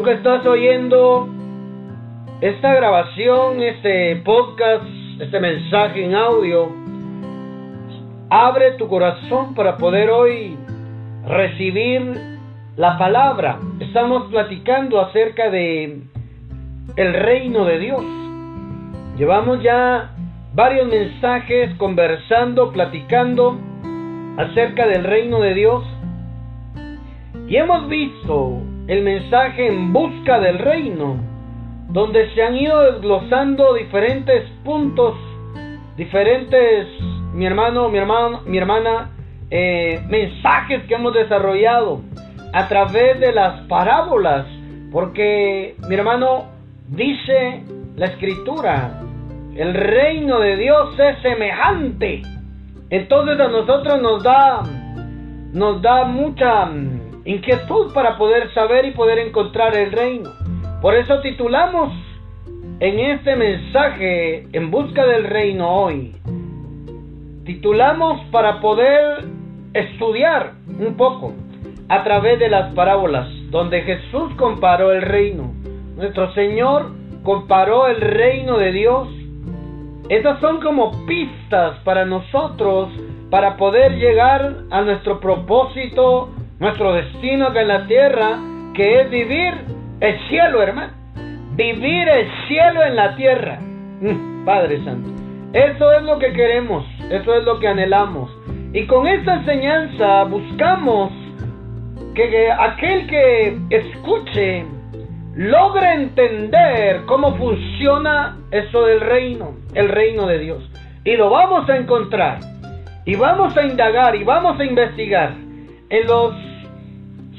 Tú que estás oyendo esta grabación, este podcast, este mensaje en audio, abre tu corazón para poder hoy recibir la palabra. Estamos platicando acerca de el reino de Dios. Llevamos ya varios mensajes conversando, platicando acerca del reino de Dios. Y hemos visto el mensaje en busca del reino, donde se han ido desglosando diferentes puntos, diferentes, mi hermano, mi hermano, mi hermana, eh, mensajes que hemos desarrollado a través de las parábolas, porque mi hermano dice la escritura, el reino de Dios es semejante. Entonces a nosotros nos da nos da mucha inquietud para poder saber y poder encontrar el reino. Por eso titulamos en este mensaje En busca del reino hoy. Titulamos para poder estudiar un poco a través de las parábolas donde Jesús comparó el reino. Nuestro Señor comparó el reino de Dios. Esas son como pistas para nosotros para poder llegar a nuestro propósito nuestro destino acá en la tierra, que es vivir el cielo, hermano. Vivir el cielo en la tierra. Mm, Padre Santo. Eso es lo que queremos, eso es lo que anhelamos. Y con esta enseñanza buscamos que aquel que escuche logre entender cómo funciona eso del reino, el reino de Dios. Y lo vamos a encontrar. Y vamos a indagar y vamos a investigar en los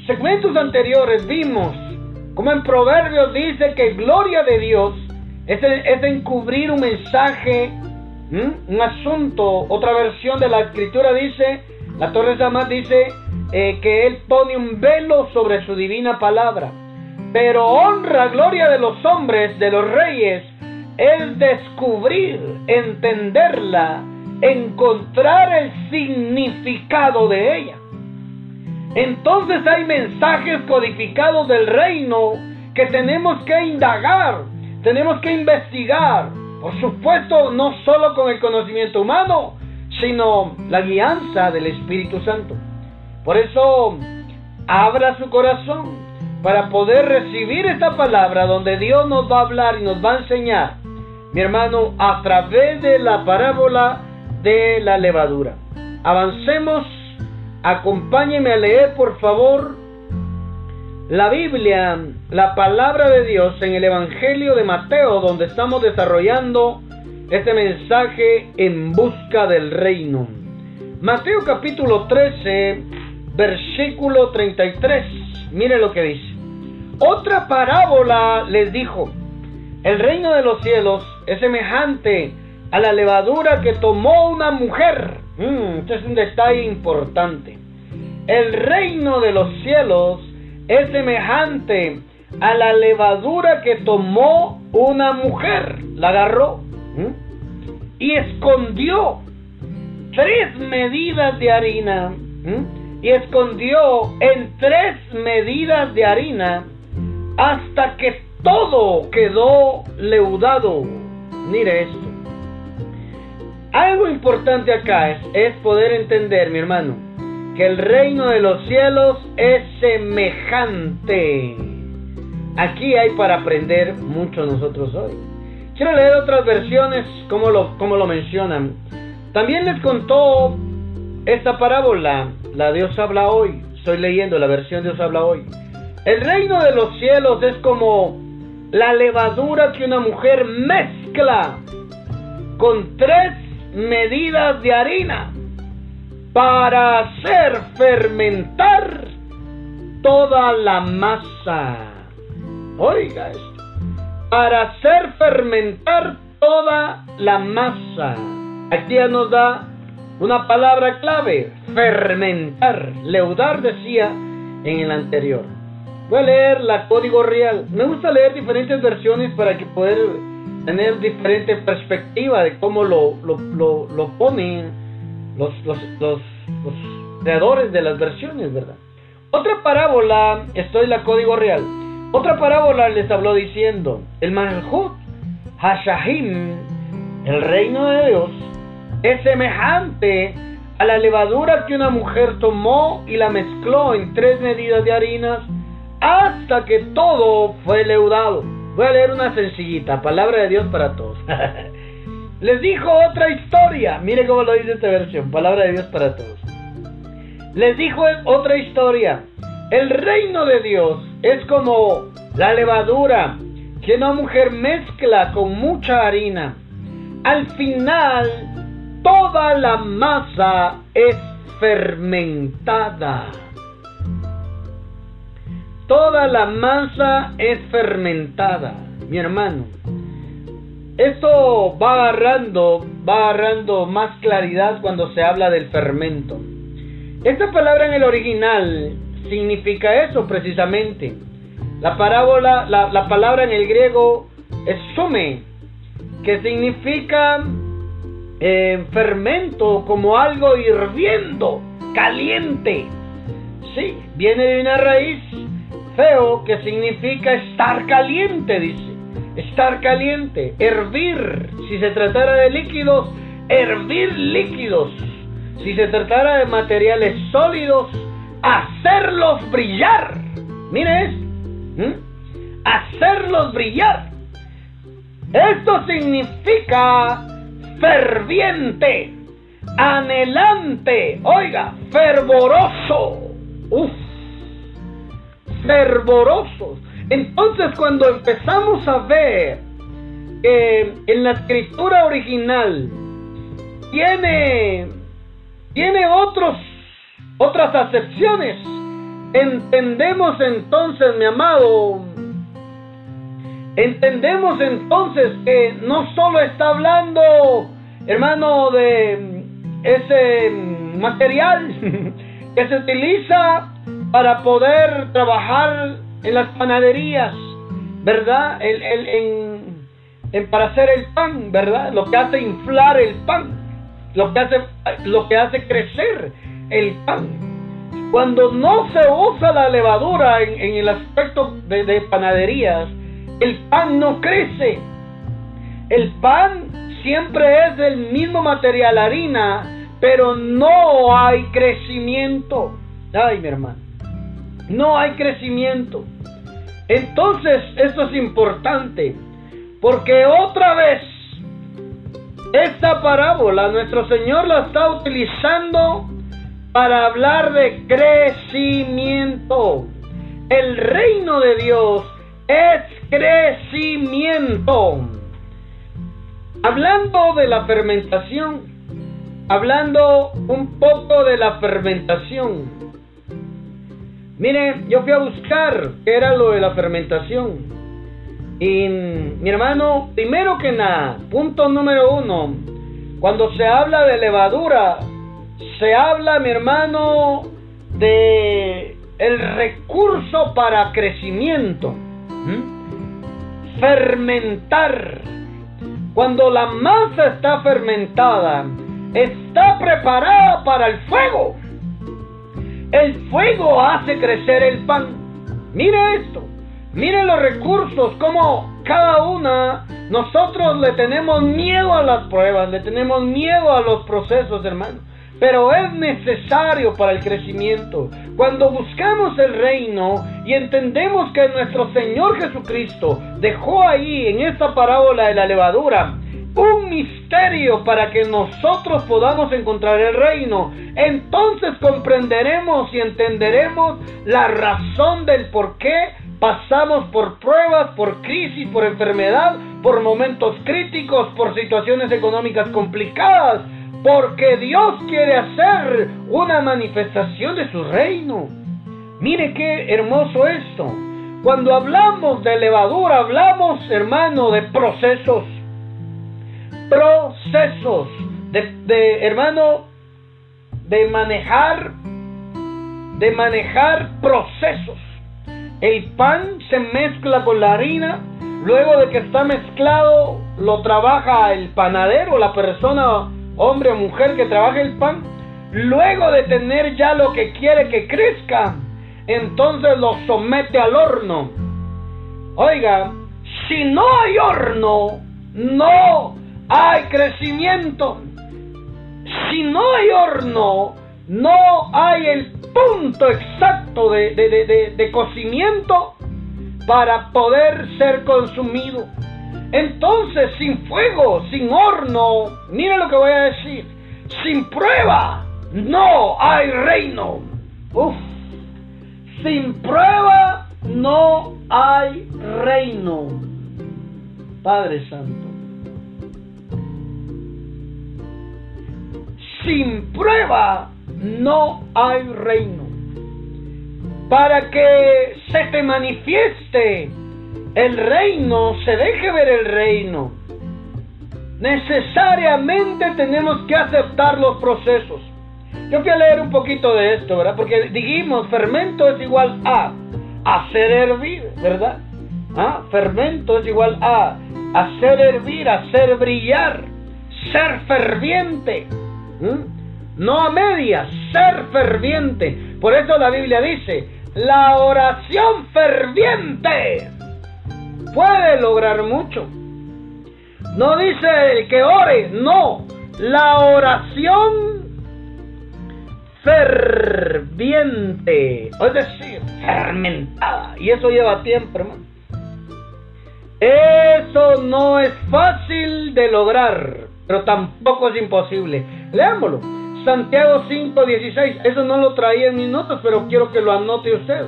segmentos anteriores vimos como en Proverbios dice que gloria de Dios es, es encubrir un mensaje, un asunto. Otra versión de la escritura dice, la Torre Samad dice eh, que Él pone un velo sobre su divina palabra. Pero honra, gloria de los hombres, de los reyes, es descubrir, entenderla, encontrar el significado de ella. Entonces hay mensajes codificados del reino que tenemos que indagar, tenemos que investigar. Por supuesto, no solo con el conocimiento humano, sino la guianza del Espíritu Santo. Por eso, abra su corazón para poder recibir esta palabra donde Dios nos va a hablar y nos va a enseñar, mi hermano, a través de la parábola de la levadura. Avancemos Acompáñeme a leer, por favor, la Biblia, la palabra de Dios en el Evangelio de Mateo, donde estamos desarrollando este mensaje en busca del reino. Mateo capítulo 13, versículo 33. Mire lo que dice. Otra parábola les dijo, el reino de los cielos es semejante a la levadura que tomó una mujer Este es un detalle importante. El reino de los cielos es semejante a la levadura que tomó una mujer. La agarró y escondió tres medidas de harina. Y escondió en tres medidas de harina hasta que todo quedó leudado. Mire esto. Algo importante acá es, poder entender, mi hermano, que el reino de los cielos es semejante. Aquí hay para aprender mucho nosotros hoy. Quiero leer otras versiones como lo, lo mencionan. También les contó esta parábola, la Dios habla hoy. Estoy leyendo la versión Dios habla hoy. El reino de los cielos es como la levadura que una mujer mezcla con tres medidas de harina para hacer fermentar toda la masa. Oiga esto. Para hacer fermentar toda la masa. Aquí ya nos da una palabra clave. Fermentar. Leudar decía en el anterior. Voy a leer la código real. Me gusta leer diferentes versiones para que poder tener diferente perspectiva de cómo lo, lo, lo, ponen los, los, los, creadores de las versiones, ¿verdad? Otra parábola, esto es la código real. Otra parábola les habló diciendo, el Malhut Hashahim, el reino de Dios, es semejante a la levadura que una mujer tomó y la mezcló en tres medidas de harinas hasta que todo fue leudado. Voy a leer una sencillita, palabra de Dios para todos. Les dijo otra historia. Mire cómo lo dice esta versión, palabra de Dios para todos. Les dijo otra historia. El reino de Dios es como la levadura que una mujer mezcla con mucha harina. Al final, toda la masa es fermentada. Toda la masa es fermentada, mi hermano. Esto va agarrando, va agarrando más claridad cuando se habla del fermento. Esta palabra en el original significa eso precisamente. La parábola, la, palabra en el griego es sume, que significa eh, fermento como algo hirviendo, caliente. Sí, viene de una raíz feo que significa estar caliente, dice. Estar caliente, hervir. Si se tratara de líquidos, hervir líquidos. Si se tratara de materiales sólidos, hacerlos brillar. Mire ¿Mm? Hacerlos brillar. Esto significa ferviente, anhelante, oiga, fervoroso. Uf, fervorosos. Entonces cuando empezamos a ver que en la escritura original tiene, tiene otros, otras acepciones, Entendemos entonces, mi amado, entendemos entonces que no solo está hablando, hermano, de ese material que se utiliza para poder trabajar en las panaderías, ¿verdad? En, para hacer el pan, ¿verdad? Lo que hace inflar el pan, lo que hace, lo que hace crecer el pan. Cuando no se usa la levadura en, el aspecto de, de panaderías, el pan no crece. El pan siempre es del mismo material, harina, pero no hay crecimiento. Ay, mi hermano, no hay crecimiento. Entonces, esto es importante, porque otra vez, esta parábola nuestro Señor la está utilizando para hablar de crecimiento. El reino de Dios es crecimiento. Hablando de la fermentación, hablando un poco de la fermentación. Mire, yo fui a buscar qué era lo de la fermentación. Y mi hermano, primero que nada, punto número uno, cuando se habla de levadura, se habla, mi hermano, de el recurso para crecimiento. Fermentar. Cuando la masa está fermentada, está preparada para el fuego. El fuego hace crecer el pan. Mire esto. Mire los recursos, como cada una, nosotros le tenemos miedo a las pruebas, le tenemos miedo a los procesos, hermano pero es necesario para el crecimiento. Cuando buscamos el reino y entendemos que nuestro Señor Jesucristo dejó ahí en esta parábola de la levadura un misterio para que nosotros podamos encontrar el reino, entonces comprenderemos y entenderemos la razón del por qué pasamos por pruebas, por crisis, por enfermedad, por momentos críticos, por situaciones económicas complicadas porque Dios quiere hacer una manifestación de su reino. Mire qué hermoso esto. Cuando hablamos de levadura, hablamos, hermano, de procesos. Procesos. De, hermano, de manejar, de manejar procesos. El pan se mezcla con la harina. Luego de que está mezclado, lo trabaja el panadero, la persona hombre o mujer que trabaje el pan, luego de tener ya lo que quiere que crezca, entonces lo somete al horno. Oiga, si no hay horno, no hay crecimiento. Si no hay horno, no hay el punto exacto de, de, cocimiento para poder ser consumido. Entonces, sin fuego, sin horno, mire lo que voy a decir, sin prueba, no hay reino. Uf, sin prueba no hay reino. Padre Santo. Sin prueba no hay reino. Para que se te manifieste el reino, se deje ver el reino, necesariamente tenemos que aceptar los procesos. Yo fui a leer un poquito de esto, ¿verdad? Porque dijimos, fermento es igual a hacer hervir, ¿verdad? ¿Ah? Fermento es igual a hacer hervir, hacer brillar, ser ferviente. No a medias, ser ferviente. Por eso la Biblia dice, la oración ferviente puede lograr mucho. No dice el que ore, no. La oración ferviente, es decir, fermentada. Y eso lleva tiempo, hermano. Eso no es fácil de lograr, pero tampoco es imposible. Leámoslo. Santiago 5:16. Eso no lo traía en mis notas, pero quiero que lo anote usted.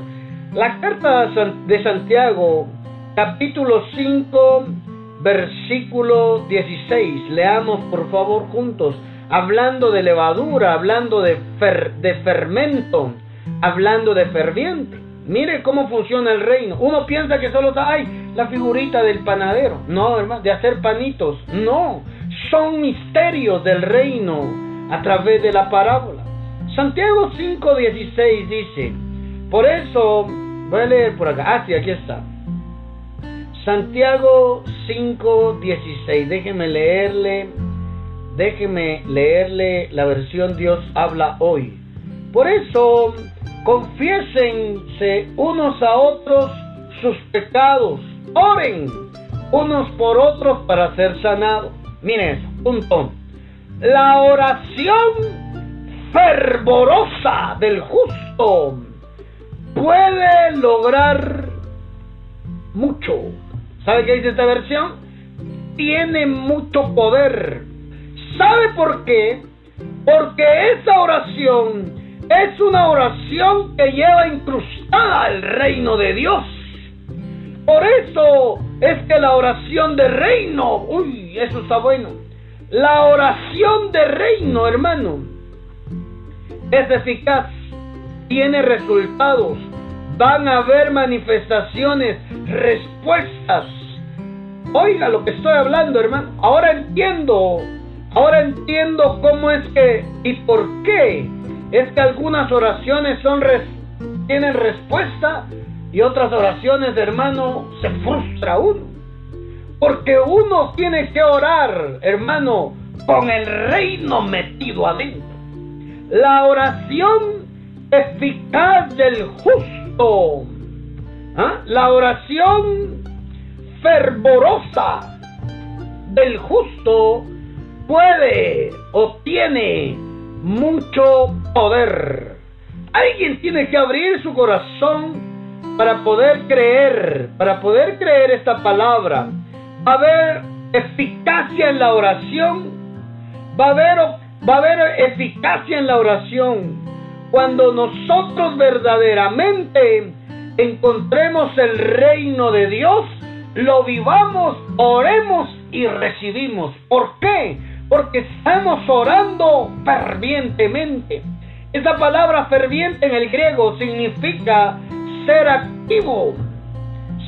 La carta de Santiago, capítulo 5, versículo 16. Leamos por favor juntos hablando de levadura, hablando de, de fermento, hablando de ferviente. Mire cómo funciona el reino. Uno piensa que solo hay la figurita del panadero. No, hermano, de hacer panitos. No, son misterios del reino a través de la parábola. Santiago 5:16 dice, por eso, voy a leer por acá. Ah, sí, aquí está. Santiago 5:16, déjeme leerle Déjeme leerle la versión Dios habla hoy. Por eso, confiésense unos a otros sus pecados. Oren unos por otros para ser sanados. Miren eso, punto. La oración fervorosa del justo puede lograr mucho. ¿Sabe qué dice esta versión? Tiene mucho poder ¿Sabe por qué? Porque esa oración es una oración que lleva incrustada el reino de Dios. Por eso es que la oración de reino, uy, eso está bueno. La oración de reino, hermano, es eficaz, tiene resultados, van a haber manifestaciones, respuestas. Oiga lo que estoy hablando, hermano. Ahora entiendo Ahora entiendo cómo es que y por qué es que algunas oraciones son tienen respuesta y otras oraciones, hermano, se frustra uno. Porque uno tiene que orar, hermano, con el reino metido adentro. La oración eficaz del justo. ¿ah? La oración fervorosa del justo puede o tiene mucho poder. Alguien tiene que abrir su corazón para poder creer, para poder creer esta palabra. Va a haber eficacia en la oración. Va a haber, va a haber eficacia en la oración cuando nosotros verdaderamente encontremos el reino de Dios, lo vivamos, oremos y recibimos. ¿Por qué? porque estamos orando fervientemente. Esa palabra ferviente en el griego significa ser activo,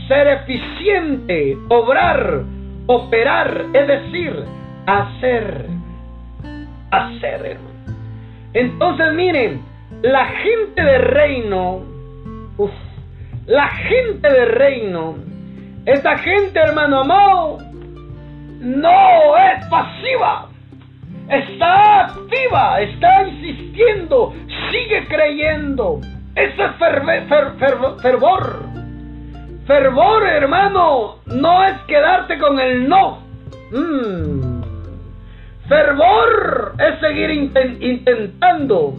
ser eficiente, obrar, operar, es decir, hacer, hacer. Entonces miren, la gente de reino, la gente de reino, esa gente, hermano amado, no es pasiva, está activa, está insistiendo, sigue creyendo. Ese es fervor, Fervor, hermano, no es quedarte con el no. Mm. Fervor es seguir intentando,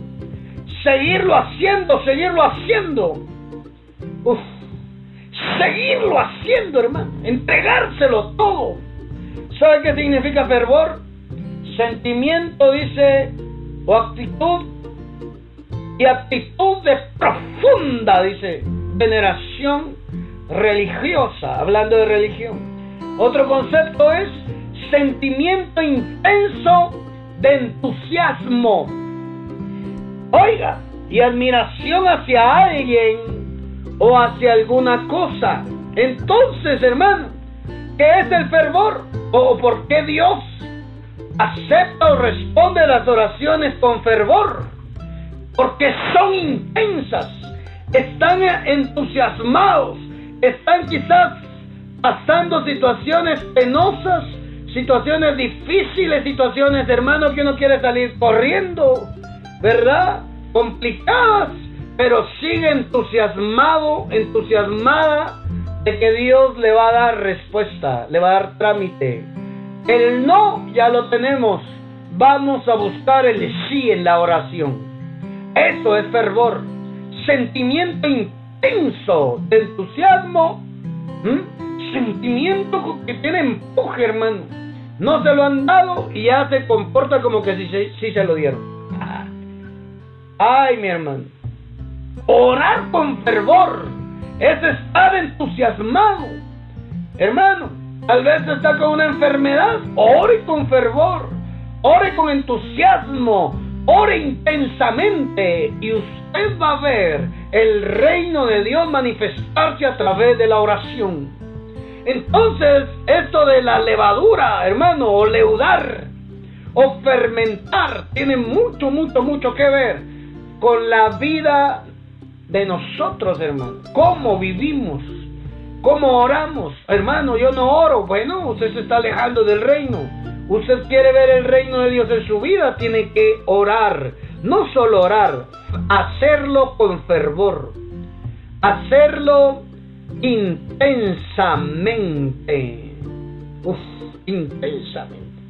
seguirlo haciendo, seguirlo haciendo. Seguirlo haciendo, hermano. Entregárselo todo. ¿Sabe qué significa fervor? Sentimiento, dice, o actitud. Y actitud de profunda, dice, veneración religiosa, hablando de religión. Otro concepto es sentimiento intenso de entusiasmo. Oiga, y admiración hacia alguien o hacia alguna cosa. Entonces, hermano, ¿qué es el fervor? ¿O por qué Dios acepta o responde las oraciones con fervor? Porque son intensas, están entusiasmados, están quizás pasando situaciones penosas, situaciones difíciles, situaciones, hermano, que uno quiere salir corriendo, ¿verdad? Complicadas, pero sigue entusiasmado, entusiasmada de que Dios le va a dar respuesta, le va a dar trámite. El no ya lo tenemos, vamos a buscar el sí en la oración. Eso es fervor, sentimiento intenso de entusiasmo, sentimiento que tiene empuje, hermano. No se lo han dado y ya se comporta como que sí, sí se lo dieron. Ay, mi hermano. Orar con fervor es estar entusiasmado. Hermano, tal vez está con una enfermedad, ore con fervor, ore con entusiasmo, ore intensamente y usted va a ver el reino de Dios manifestarse a través de la oración. Entonces, esto de la levadura, hermano, o leudar, o fermentar, tiene mucho, mucho, mucho que ver con la vida de nosotros, hermano. Cómo vivimos, cómo oramos. Hermano, yo no oro. Bueno, usted se está alejando del reino. Usted quiere ver el reino de Dios en su vida, tiene que orar. No solo orar, hacerlo con fervor. Hacerlo intensamente. Uf, intensamente.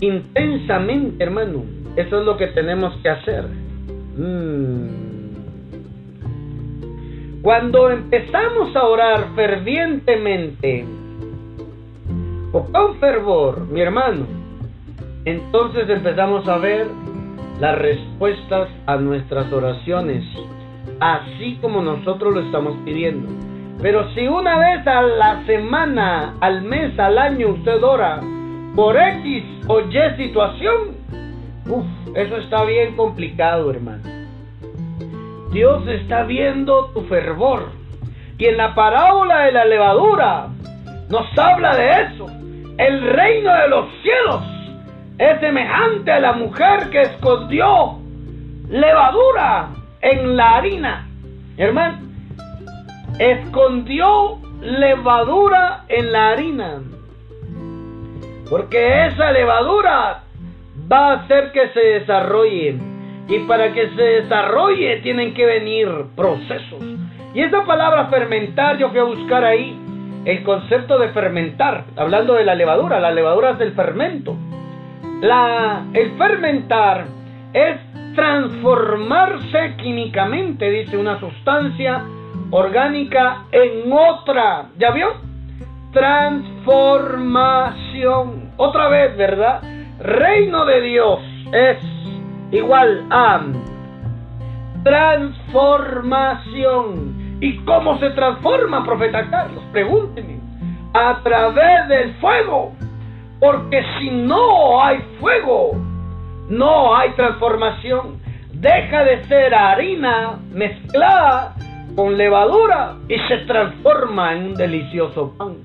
Intensamente, hermano. Eso es lo que tenemos que hacer. Mm. Cuando empezamos a orar fervientemente o con fervor, mi hermano, entonces empezamos a ver las respuestas a nuestras oraciones, así como nosotros lo estamos pidiendo. Pero si una vez a la semana, al mes, al año usted ora por X o Y situación, uff, eso está bien complicado, hermano. Dios está viendo tu fervor. Y en la parábola de la levadura nos habla de eso. El reino de los cielos es semejante a la mujer que escondió levadura en la harina. Hermano, escondió levadura en la harina. Porque esa levadura va a hacer que se desarrolle y para que se desarrolle tienen que venir procesos. Y esa palabra fermentar, yo fui a buscar ahí el concepto de fermentar, hablando de la levadura. La levadura es el fermento. La, el fermentar es transformarse químicamente, dice una sustancia orgánica en otra. ¿Ya vio? Transformación. Otra vez, ¿verdad? Reino de Dios es igual a transformación. ¿Y cómo se transforma, profeta Carlos? Pregúnteme. A través del fuego. Porque si no hay fuego, no hay transformación. Deja de ser harina mezclada con levadura y se transforma en un delicioso pan.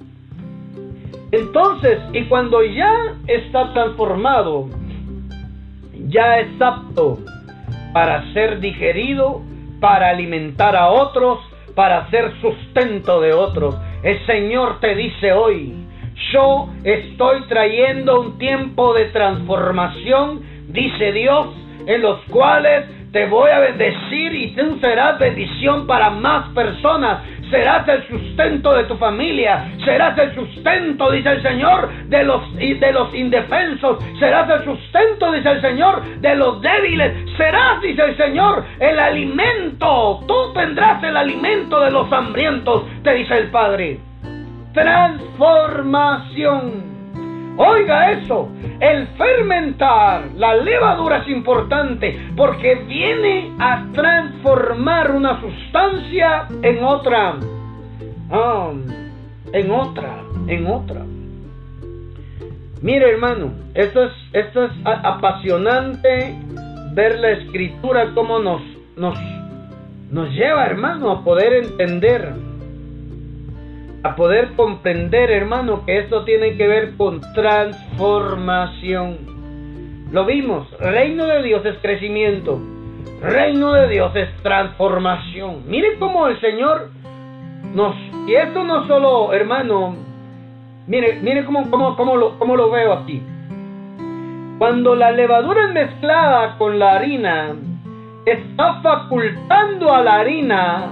Entonces, y cuando ya está transformado, ya es apto para ser digerido, para alimentar a otros, para ser sustento de otros. El Señor te dice hoy, yo estoy trayendo un tiempo de transformación, dice Dios, en los cuales te voy a bendecir y tú serás bendición para más personas. Serás el sustento de tu familia, serás el sustento, dice el Señor, de los, de los indefensos, serás el sustento, dice el Señor, de los débiles, serás, dice el Señor, el alimento, tú tendrás el alimento de los hambrientos, te dice el Padre. Transformación. Oiga eso, el fermentar, la levadura es importante porque viene a transformar una sustancia en otra. Ah, en otra, en otra. Mire hermano, esto es, esto es apasionante ver la escritura como nos, nos, nos lleva hermano a poder entender a poder comprender, hermano, que esto tiene que ver con transformación. Lo vimos, reino de Dios es crecimiento, reino de Dios es transformación. Mire cómo el Señor nos... Y esto no solo, hermano, mire, mire cómo, cómo, cómo, lo, cómo lo veo aquí. Cuando la levadura es mezclada con la harina, está facultando a la harina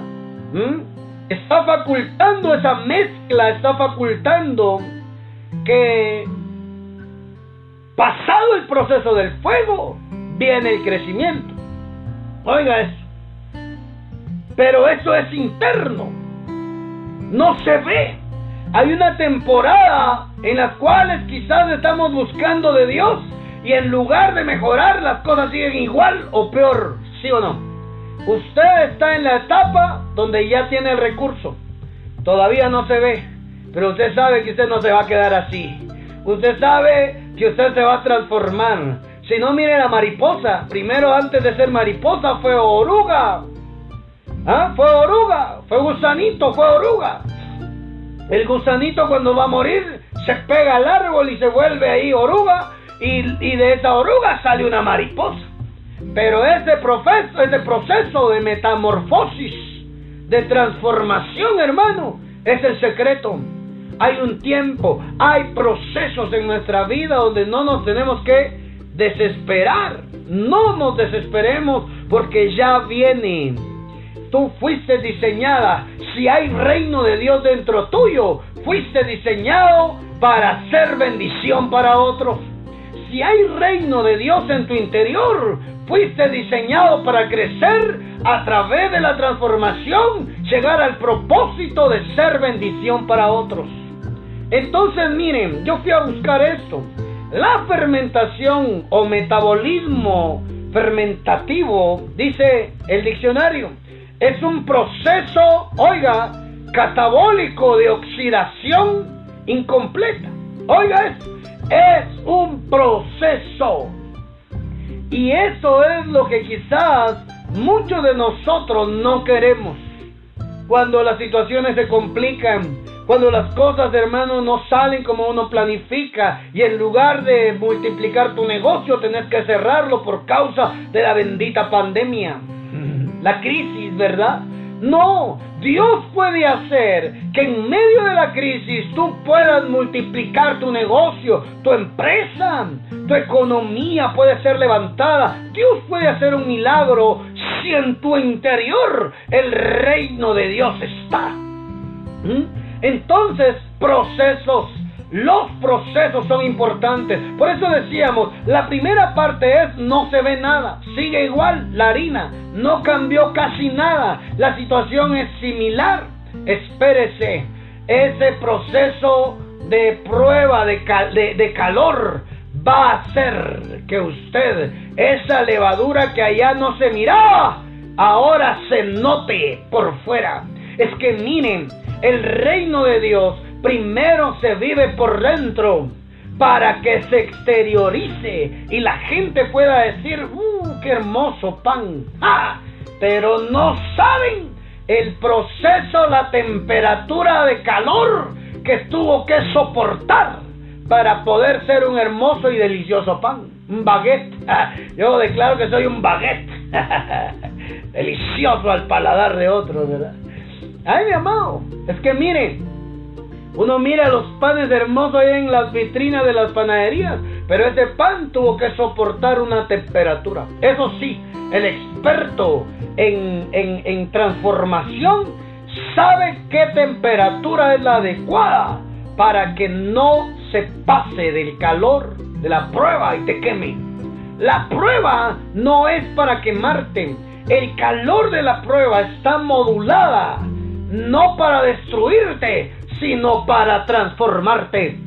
está facultando esa mezcla, está facultando que pasado el proceso del fuego viene el crecimiento. Oiga eso. Pero eso es interno. No se ve. Hay una temporada en la cual quizás estamos buscando de Dios y en lugar de mejorar las cosas siguen igual o peor, ¿sí o no? Usted está en la etapa donde ya tiene el recurso. Todavía no se ve, pero usted sabe que usted no se va a quedar así. Usted sabe que usted se va a transformar. Si no, mire la mariposa. Primero, antes de ser mariposa, fue oruga. ¿Ah? Fue oruga. Fue gusanito, fue oruga. El gusanito cuando va a morir se pega al árbol y se vuelve ahí oruga. Y, y de esa oruga sale una mariposa. Pero ese proceso, ese proceso de metamorfosis, de transformación, hermano, es el secreto. Hay un tiempo, hay procesos en nuestra vida donde no nos tenemos que desesperar. No nos desesperemos porque ya viene. Tú fuiste diseñada. Si hay reino de Dios dentro tuyo, fuiste diseñado para ser bendición para otros. Si hay reino de Dios en tu interior, Fuiste diseñado para crecer a través de la transformación, llegar al propósito de ser bendición para otros. Entonces miren, yo fui a buscar esto. La fermentación o metabolismo fermentativo, dice el diccionario, es un proceso, oiga, catabólico de oxidación incompleta. Oiga, es, es un proceso y eso es lo que quizás muchos de nosotros no queremos. Cuando las situaciones se complican, cuando las cosas, hermano, no salen como uno planifica y en lugar de multiplicar tu negocio, tenés que cerrarlo por causa de la bendita pandemia. La crisis, ¿verdad? No, Dios puede hacer que en medio de la crisis tú puedas multiplicar tu negocio, tu empresa, tu economía puede ser levantada. Dios puede hacer un milagro si en tu interior el reino de Dios está. ¿Mm? Entonces, procesos los procesos son importantes. Por eso decíamos, la primera parte es no se ve nada. Sigue igual la harina. No cambió casi nada. La situación es similar. Espérese. Ese proceso de prueba de, de calor va a hacer que usted, esa levadura que allá no se miraba, ahora se note por fuera. Es que miren, el reino de Dios primero se vive por dentro para que se exteriorice y la gente pueda decir, ¡uh, qué hermoso pan! Pero no saben el proceso, la temperatura de calor que tuvo que soportar para poder ser un hermoso y delicioso pan. Un baguette. Yo declaro que soy un baguette. Delicioso al paladar de otros, ¿verdad? Ay, mi amado, es que miren, uno mira los panes hermosos ahí en las vitrinas de las panaderías, pero ese pan tuvo que soportar una temperatura. Eso sí, el experto en, en transformación sabe qué temperatura es la adecuada para que no se pase del calor de la prueba y te queme. La prueba no es para quemarte. El calor de la prueba está modulada no para destruirte, sino para transformarte.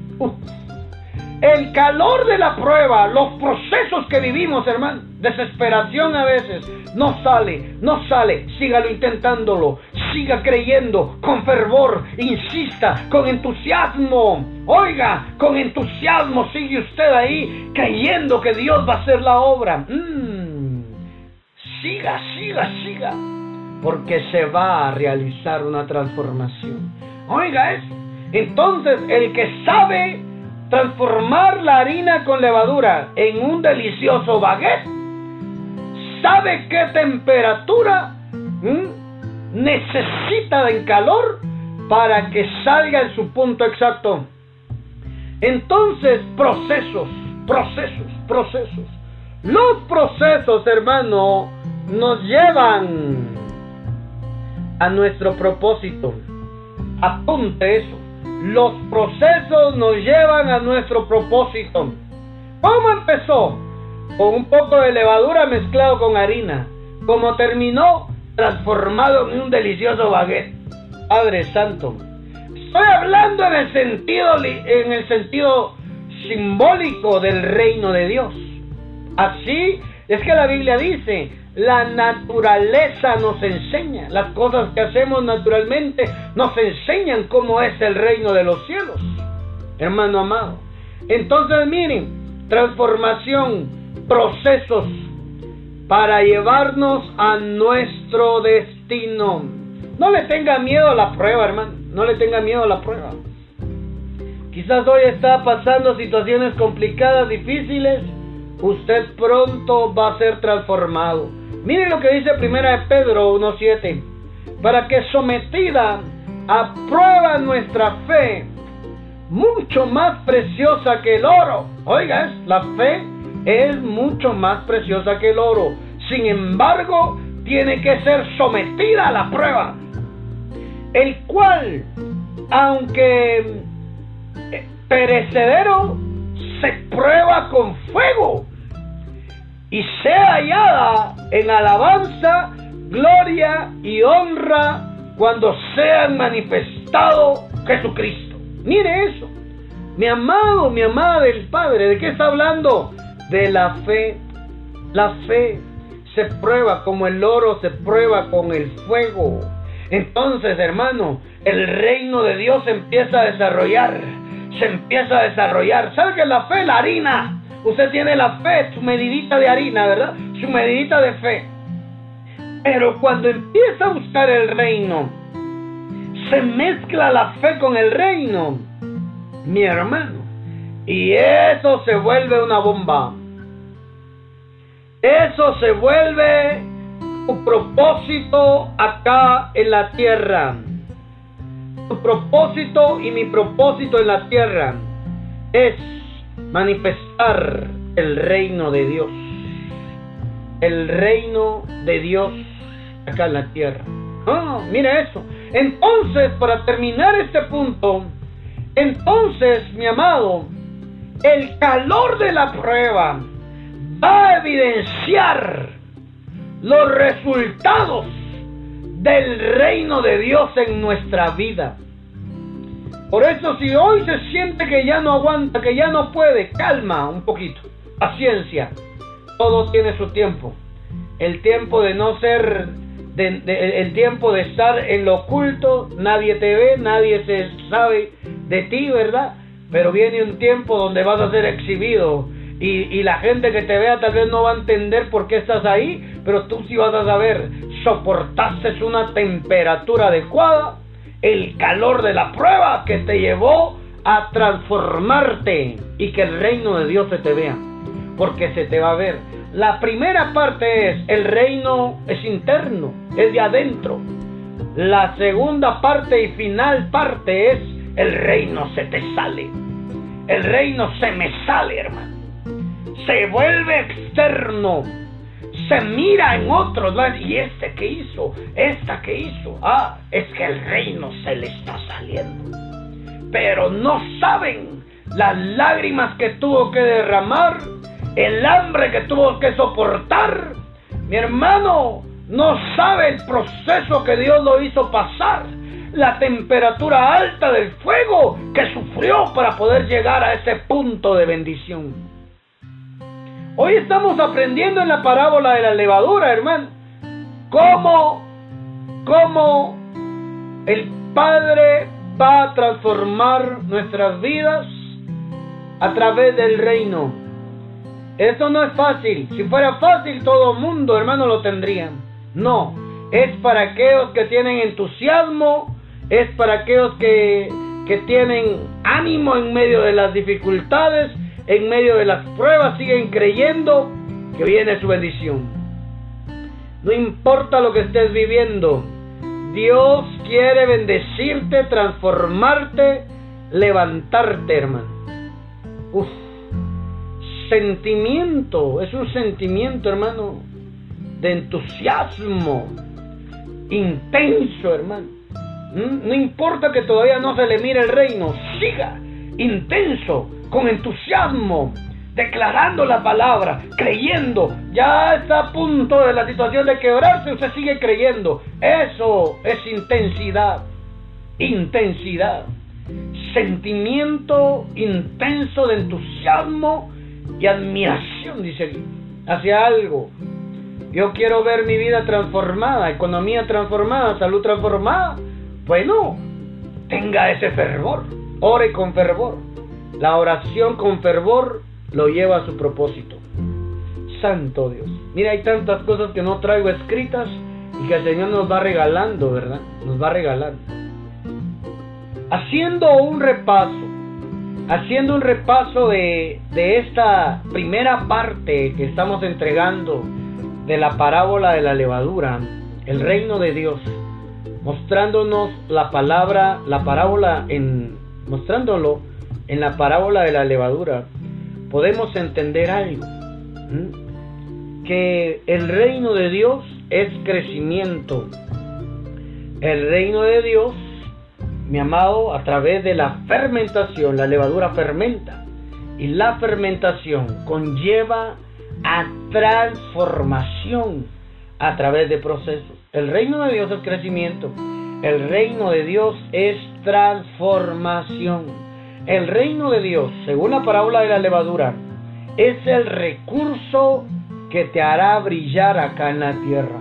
El calor de la prueba, los procesos que vivimos, hermano, desesperación a veces, no sale, no sale, sígalo intentándolo, siga creyendo con fervor, insista, con entusiasmo. Oiga, con entusiasmo sigue usted ahí creyendo que Dios va a hacer la obra. Mm. Siga, siga, siga, porque se va a realizar una transformación. Oiga, es entonces el que sabe transformar la harina con levadura en un delicioso baguette, sabe qué temperatura necesita en calor para que salga en su punto exacto. Entonces, procesos, procesos, procesos. Los procesos, hermano, nos llevan a nuestro propósito. Apunte eso. Los procesos nos llevan a nuestro propósito. ¿Cómo empezó? Con un poco de levadura mezclado con harina. ¿Cómo terminó? Transformado en un delicioso baguette. Padre Santo. Estoy hablando en el sentido, en el sentido simbólico del reino de Dios. Así es que la Biblia dice, la naturaleza nos enseña, las cosas que hacemos naturalmente nos enseñan cómo es el reino de los cielos, hermano amado. Entonces miren, transformación, procesos para llevarnos a nuestro destino. No le tenga miedo a la prueba, hermano, no le tenga miedo a la prueba. Quizás hoy está pasando situaciones complicadas, difíciles, usted pronto va a ser transformado. Miren lo que dice primera de Pedro 1.7. Para que sometida a prueba nuestra fe, mucho más preciosa que el oro. Oiga, la fe es mucho más preciosa que el oro. Sin embargo, tiene que ser sometida a la prueba. El cual, aunque perecedero, se prueba con fuego y sea hallada en alabanza, gloria y honra cuando sea manifestado Jesucristo. Mire eso. Mi amado, mi amada del Padre, ¿de qué está hablando? De la fe. La fe se prueba como el oro se prueba con el fuego. Entonces, hermano, el reino de Dios se empieza a desarrollar. Se empieza a desarrollar. ¿Sabe la fe, la harina? Usted tiene la fe, su medidita de harina, ¿verdad? Su medidita de fe. Pero cuando empieza a buscar el reino, se mezcla la fe con el reino, mi hermano. Y eso se vuelve una bomba. Eso se vuelve un propósito acá en la tierra. Tu propósito y mi propósito en la tierra es manifestar el reino de Dios. El reino de Dios acá en la tierra. Ah, mira eso. Entonces, para terminar este punto, entonces, mi amado, el calor de la prueba va a evidenciar los resultados del reino de Dios en nuestra vida. Por eso si hoy se siente que ya no aguanta, que ya no puede, calma un poquito, paciencia. Todo tiene su tiempo. El tiempo de no ser, el tiempo de estar en lo oculto, nadie te ve, nadie se sabe de ti, ¿verdad? Pero viene un tiempo donde vas a ser exhibido y, la gente que te vea tal vez no va a entender por qué estás ahí, pero tú sí vas a saber, soportaste una temperatura adecuada el calor de la prueba que te llevó a transformarte y que el reino de Dios se te vea, porque se te va a ver. La primera parte es, el reino es interno, es de adentro. La segunda parte y final parte es, el reino se te sale. El reino se me sale, hermano. se vuelve externo. Se mira en otros, ¿y este que hizo? ¿Esta que hizo? Ah, es que el reino se le está saliendo. Pero no saben las lágrimas que tuvo que derramar, el hambre que tuvo que soportar. Mi hermano no sabe el proceso que Dios lo hizo pasar la temperatura alta del fuego que sufrió para poder llegar a ese punto de bendición. Hoy estamos aprendiendo en la parábola de la levadura, hermano, cómo, cómo el Padre va a transformar nuestras vidas a través del reino. Eso no es fácil. Si fuera fácil, todo el mundo, hermano, lo tendría. No, es para aquellos que tienen entusiasmo es para aquellos que, que tienen ánimo en medio de las dificultades, en medio de las pruebas, siguen creyendo que viene su bendición. No importa lo que estés viviendo, Dios quiere bendecirte, transformarte, levantarte, hermano. Uf, sentimiento, es un sentimiento, hermano, de entusiasmo intenso, hermano. ¿Mm? No importa que todavía no se le mire el reino, siga intenso, con entusiasmo, declarando la palabra, creyendo. Ya está a punto de la situación de quebrarse, usted sigue creyendo. Eso es intensidad, intensidad, sentimiento intenso de entusiasmo y admiración, dice hacia algo. Yo quiero ver mi vida transformada, economía transformada, salud transformada. Bueno, tenga ese fervor, ore con fervor. La oración con fervor lo lleva a su propósito. Santo Dios. Mira, hay tantas cosas que no traigo escritas y que el Señor nos va regalando, ¿verdad? Nos va regalando. Haciendo un repaso, haciendo un repaso de, de esta primera parte que estamos entregando de la parábola de la levadura, el reino de Dios mostrándonos la palabra, la parábola en mostrándolo en la parábola de la levadura, podemos entender algo, que el reino de Dios es crecimiento. El reino de Dios, mi amado, a través de la fermentación, la levadura fermenta y la fermentación conlleva a transformación a través de procesos. El reino de Dios es crecimiento. El reino de Dios es transformación. El reino de Dios, según la parábola de la levadura, es el recurso que te hará brillar acá en la tierra,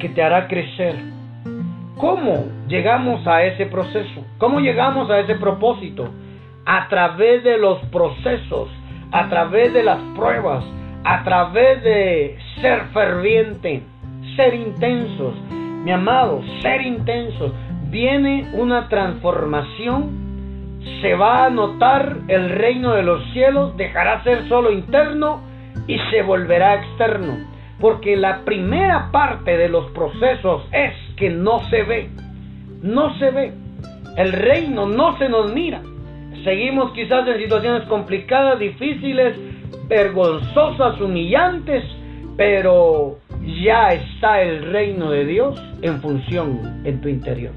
que te hará crecer. ¿Cómo llegamos a ese proceso? ¿Cómo llegamos a ese propósito? A través de los procesos, a través de las pruebas, a través de ser ferviente, ser intensos. Mi amado, ser intensos. Viene una transformación. Se va a notar el reino de los cielos. Dejará ser solo interno y se volverá externo. Porque la primera parte de los procesos es que no se ve. No se ve. El reino no se nos mira. Seguimos quizás en situaciones complicadas, difíciles, vergonzosas, humillantes, pero ya está el reino de Dios en función en tu interior.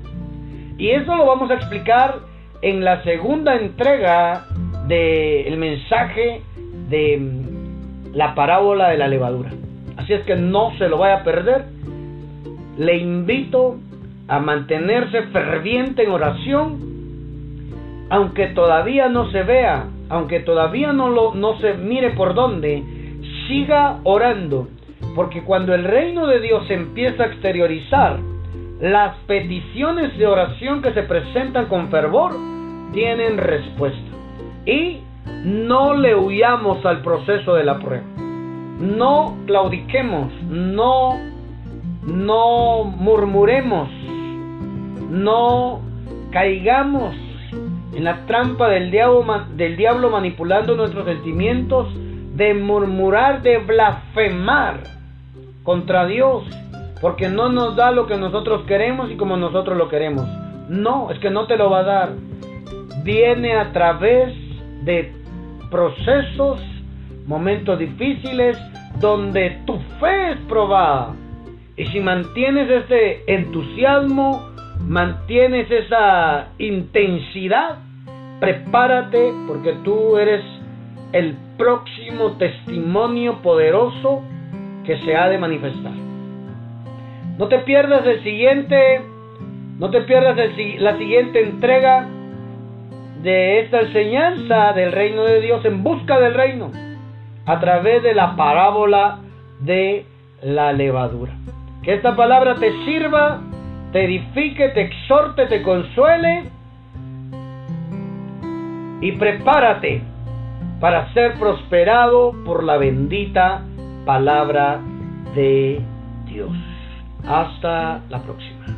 Y eso lo vamos a explicar en la segunda entrega del mensaje de mm, la parábola de la levadura. Así es que no se lo vaya a perder. Le invito a mantenerse ferviente en oración, aunque todavía no se vea, aunque todavía no, lo, no se mire por dónde, siga orando porque cuando el reino de Dios empieza a exteriorizar, las peticiones de oración que se presentan con fervor tienen respuesta. Y no le huyamos al proceso de la prueba. No claudiquemos, no, no murmuremos, no caigamos en la trampa del diablo, del diablo manipulando nuestros sentimientos, de murmurar, de blasfemar contra Dios, porque no nos da lo que nosotros queremos y como nosotros lo queremos. No, es que no te lo va a dar. Viene a través de procesos, momentos difíciles donde tu fe es probada. Y si mantienes ese entusiasmo, mantienes esa intensidad, prepárate porque tú eres el próximo testimonio poderoso que se ha de manifestar. No te pierdas el siguiente, no te pierdas la siguiente entrega de esta enseñanza del reino de Dios en busca del reino a través de la parábola de la levadura. Que esta palabra te sirva, te edifique, te exhorte, te consuele y prepárate para ser prosperado por la bendita palabra de Dios. Hasta la próxima.